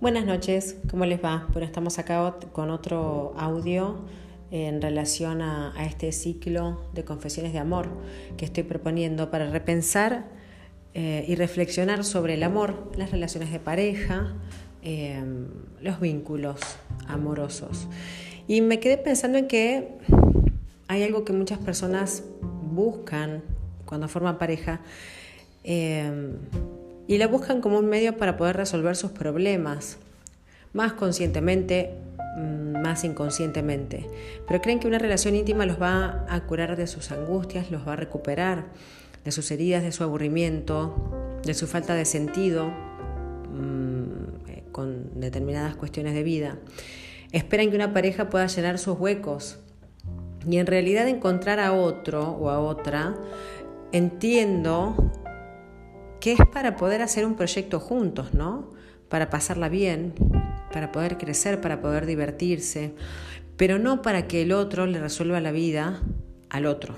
Buenas noches, ¿cómo les va? Bueno, estamos acá con otro audio en relación a, este ciclo de confesiones de amor que estoy proponiendo para repensar eh, y reflexionar sobre el amor, las relaciones de pareja, eh, los vínculos amorosos. Y me quedé pensando en que hay algo que muchas personas buscan cuando forman pareja. Eh, y la buscan como un medio para poder resolver sus problemas, más conscientemente, mm, más inconscientemente. Pero creen que una relación íntima los va a curar de sus angustias, los va a recuperar de sus heridas, de su aburrimiento, de su falta de sentido mm, eh, con determinadas cuestiones de vida. Esperan que una pareja pueda llenar sus huecos y en realidad encontrar a otro o a otra, entiendo que es para poder hacer un proyecto juntos, ¿no? Para pasarla bien, para poder crecer, para poder divertirse, pero no para que el otro le resuelva la vida al otro.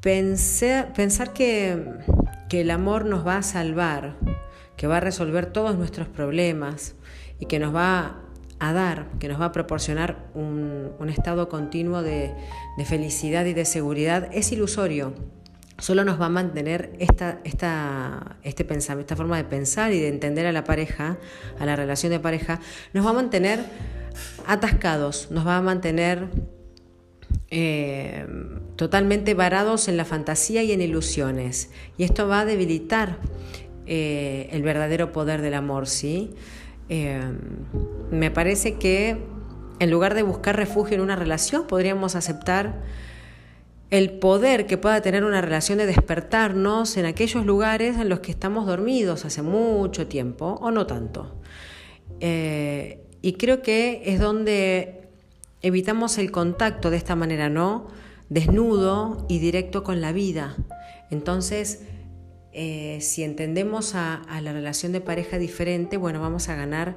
Pensar, pensar que, el amor nos va a salvar, que va a resolver todos nuestros problemas y que nos va a dar, que nos va a proporcionar un, estado continuo de felicidad y de seguridad, es ilusorio solo nos va a mantener esta, esta, este pensamiento, esta forma de pensar y de entender a la pareja, a la relación de pareja, nos va a mantener atascados, nos va a mantener eh, totalmente varados en la fantasía y en ilusiones. Y esto va a debilitar eh, el verdadero poder del amor, ¿sí? Eh, me parece que en lugar de buscar refugio en una relación, podríamos aceptar el poder que pueda tener una relación de despertarnos en aquellos lugares en los que estamos dormidos hace mucho tiempo o no tanto. Eh, y creo que es donde evitamos el contacto de esta manera, ¿no? Desnudo y directo con la vida. Entonces, eh, si entendemos a, la relación de pareja diferente, bueno, vamos a ganar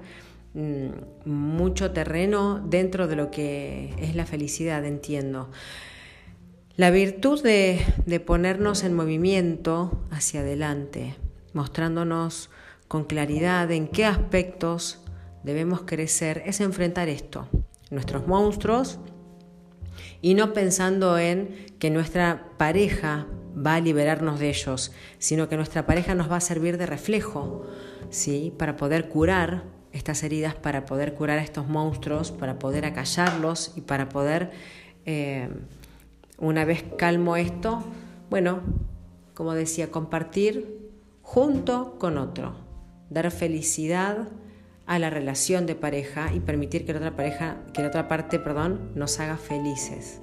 mm, mucho terreno dentro de lo que es la felicidad, entiendo. La virtud de, ponernos en movimiento hacia adelante, mostrándonos con claridad en qué aspectos debemos crecer, es enfrentar esto, nuestros monstruos, y no pensando en que nuestra pareja va a liberarnos de ellos, sino que nuestra pareja nos va a servir de reflejo, ¿sí? Para poder curar estas heridas, para poder curar a estos monstruos, para poder acallarlos y para poder eh, una vez calmo esto, bueno, como decía, compartir junto con otro, dar felicidad a la relación de pareja y permitir que la otra pareja, que la otra parte, perdón, nos haga felices.